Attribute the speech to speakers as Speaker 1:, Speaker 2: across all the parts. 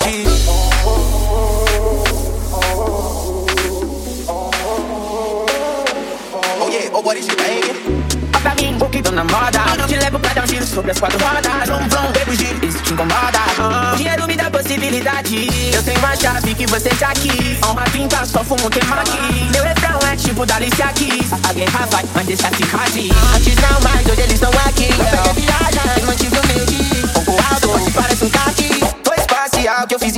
Speaker 1: Oh yeah, oh what is you banging?
Speaker 2: Pra mim, o que tô na moda? Te levo pra dar um giro sobre as quatro rodas. Vrum, vrum, bebo giro, isso te incomoda. O dinheiro me dá possibilidade. Eu tenho uma chave que você já quis Honra pinta, só fumo aqui. Meu refrão é tipo da Alicia Keys. A guerra vai, mas deixa cicatriz Antes não, mas hoje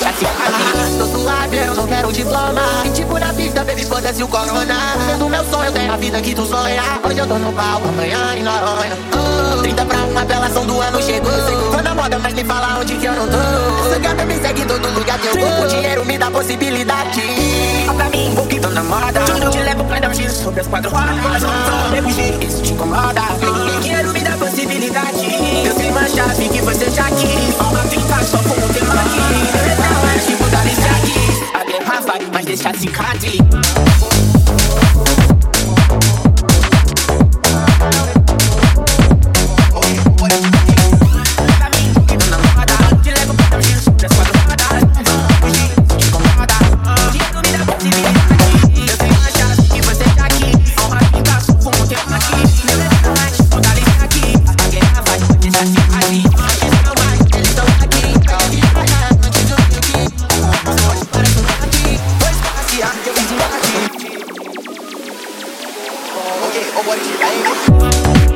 Speaker 2: vai deixar se Tô suave, eu não quero diploma. E tipo na pista, baby, foda-se o corona. Sendo meu sonho, eu tenho a vida que tu sonha. Hoje eu tô no palco, amanhã em Noronha oh, 30 pra uma apelação do ano chegou. Tô na moda, mas me fala onde que eu não tô. Gata me segue todo lugar que eu vou. O dinheiro me dá possibilidade. Ó pra mim, vou que tô na moda. Te levo pra dar um giro sobre as quatro rodas. Bebo giro, isso te incomoda aqui Não é tipo da yeah, oh, what you ain't.